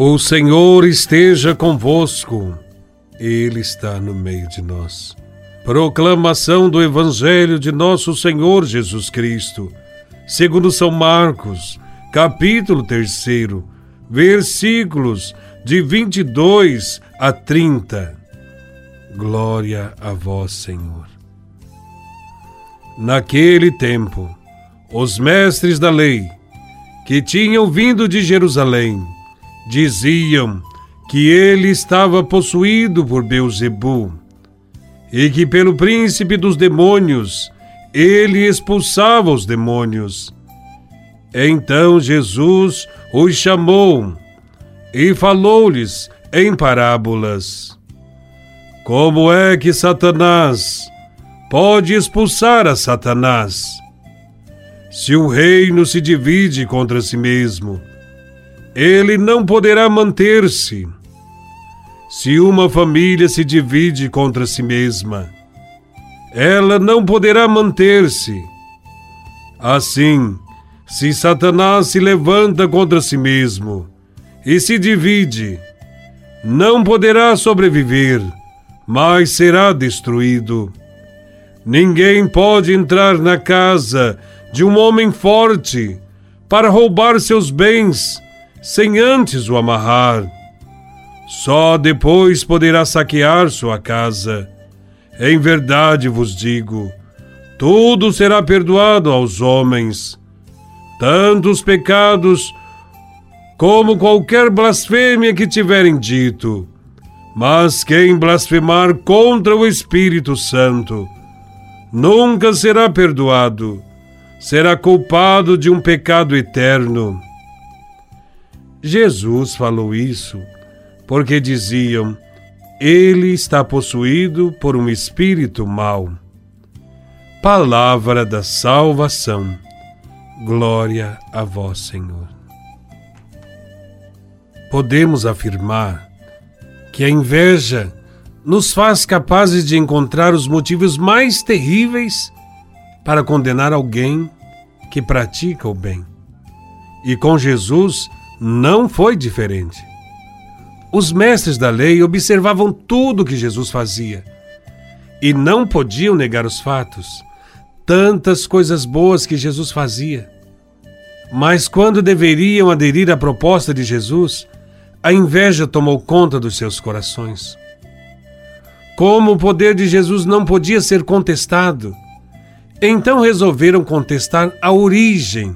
O Senhor esteja convosco, Ele está no meio de nós. Proclamação do Evangelho de Nosso Senhor Jesus Cristo, segundo São Marcos, capítulo 3, versículos de 22 a 30. Glória a Vós, Senhor. Naquele tempo, os mestres da lei, que tinham vindo de Jerusalém, diziam que ele estava possuído por Beuzebu e que pelo príncipe dos demônios ele expulsava os demônios. Então Jesus os chamou e falou-lhes em parábolas: Como é que Satanás pode expulsar a Satanás? Se o reino se divide contra si mesmo, ele não poderá manter-se. Se uma família se divide contra si mesma, ela não poderá manter-se. Assim, se Satanás se levanta contra si mesmo e se divide, não poderá sobreviver, mas será destruído. Ninguém pode entrar na casa de um homem forte para roubar seus bens sem antes o amarrar. Só depois poderá saquear sua casa. Em verdade vos digo: tudo será perdoado aos homens, tanto os pecados como qualquer blasfêmia que tiverem dito. Mas quem blasfemar contra o Espírito Santo nunca será perdoado, será culpado de um pecado eterno. Jesus falou isso porque diziam: Ele está possuído por um espírito mau. Palavra da salvação. Glória a vós, Senhor. Podemos afirmar que a inveja nos faz capazes de encontrar os motivos mais terríveis para condenar alguém que pratica o bem. E com Jesus, não foi diferente. Os mestres da lei observavam tudo o que Jesus fazia e não podiam negar os fatos, tantas coisas boas que Jesus fazia. Mas quando deveriam aderir à proposta de Jesus, a inveja tomou conta dos seus corações. Como o poder de Jesus não podia ser contestado, então resolveram contestar a origem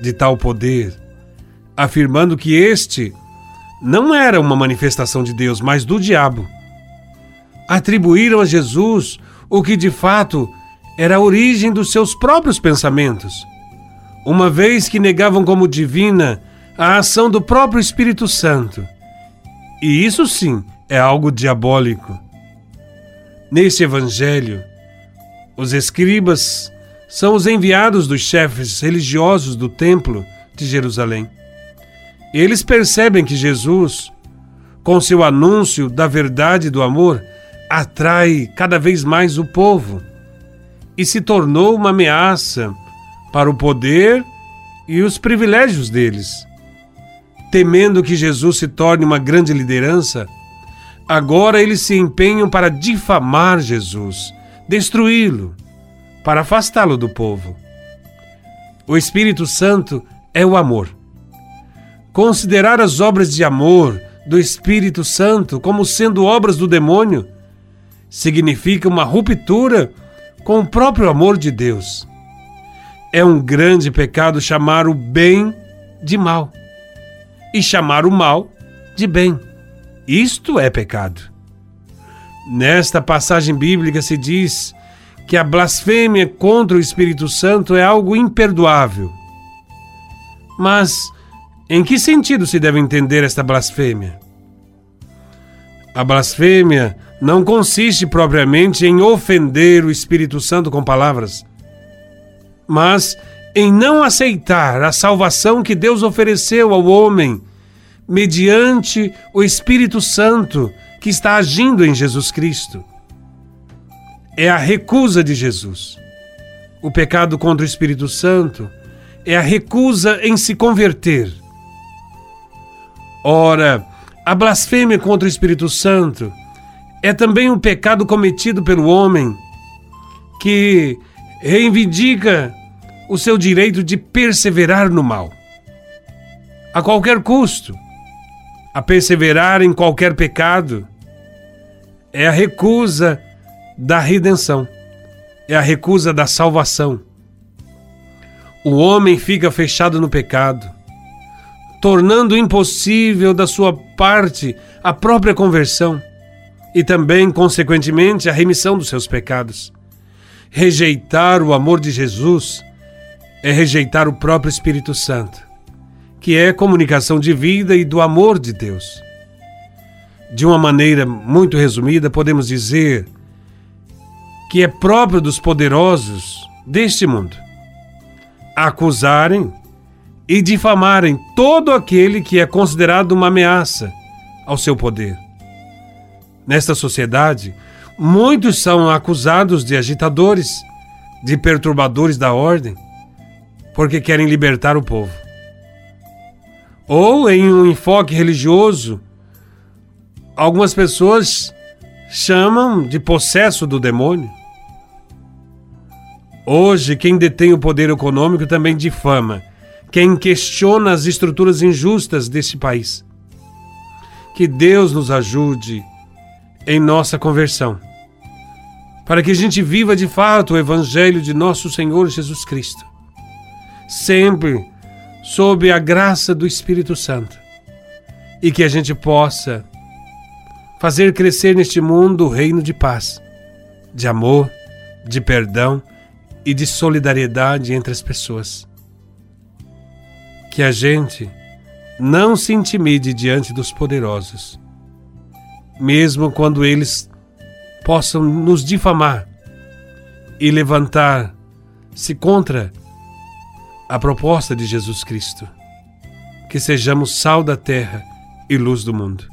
de tal poder afirmando que este não era uma manifestação de Deus, mas do diabo. Atribuíram a Jesus o que de fato era a origem dos seus próprios pensamentos, uma vez que negavam como divina a ação do próprio Espírito Santo. E isso sim é algo diabólico. Neste evangelho, os escribas são os enviados dos chefes religiosos do templo de Jerusalém. Eles percebem que Jesus, com seu anúncio da verdade do amor, atrai cada vez mais o povo e se tornou uma ameaça para o poder e os privilégios deles. Temendo que Jesus se torne uma grande liderança, agora eles se empenham para difamar Jesus, destruí-lo, para afastá-lo do povo. O Espírito Santo é o amor. Considerar as obras de amor do Espírito Santo como sendo obras do demônio significa uma ruptura com o próprio amor de Deus. É um grande pecado chamar o bem de mal e chamar o mal de bem. Isto é pecado. Nesta passagem bíblica se diz que a blasfêmia contra o Espírito Santo é algo imperdoável. Mas em que sentido se deve entender esta blasfêmia? A blasfêmia não consiste propriamente em ofender o Espírito Santo com palavras, mas em não aceitar a salvação que Deus ofereceu ao homem mediante o Espírito Santo que está agindo em Jesus Cristo. É a recusa de Jesus. O pecado contra o Espírito Santo é a recusa em se converter Ora, a blasfêmia contra o Espírito Santo é também um pecado cometido pelo homem que reivindica o seu direito de perseverar no mal. A qualquer custo, a perseverar em qualquer pecado é a recusa da redenção, é a recusa da salvação. O homem fica fechado no pecado, tornando impossível da sua parte a própria conversão e também, consequentemente, a remissão dos seus pecados. Rejeitar o amor de Jesus é rejeitar o próprio Espírito Santo, que é comunicação de vida e do amor de Deus. De uma maneira muito resumida, podemos dizer que é próprio dos poderosos deste mundo acusarem e difamarem todo aquele que é considerado uma ameaça ao seu poder. Nesta sociedade, muitos são acusados de agitadores, de perturbadores da ordem, porque querem libertar o povo. Ou em um enfoque religioso, algumas pessoas chamam de possesso do demônio. Hoje, quem detém o poder econômico também difama quem questiona as estruturas injustas deste país. Que Deus nos ajude em nossa conversão, para que a gente viva de fato o Evangelho de nosso Senhor Jesus Cristo, sempre sob a graça do Espírito Santo, e que a gente possa fazer crescer neste mundo o reino de paz, de amor, de perdão e de solidariedade entre as pessoas que a gente não se intimide diante dos poderosos, mesmo quando eles possam nos difamar e levantar-se contra a proposta de Jesus Cristo. Que sejamos sal da terra e luz do mundo.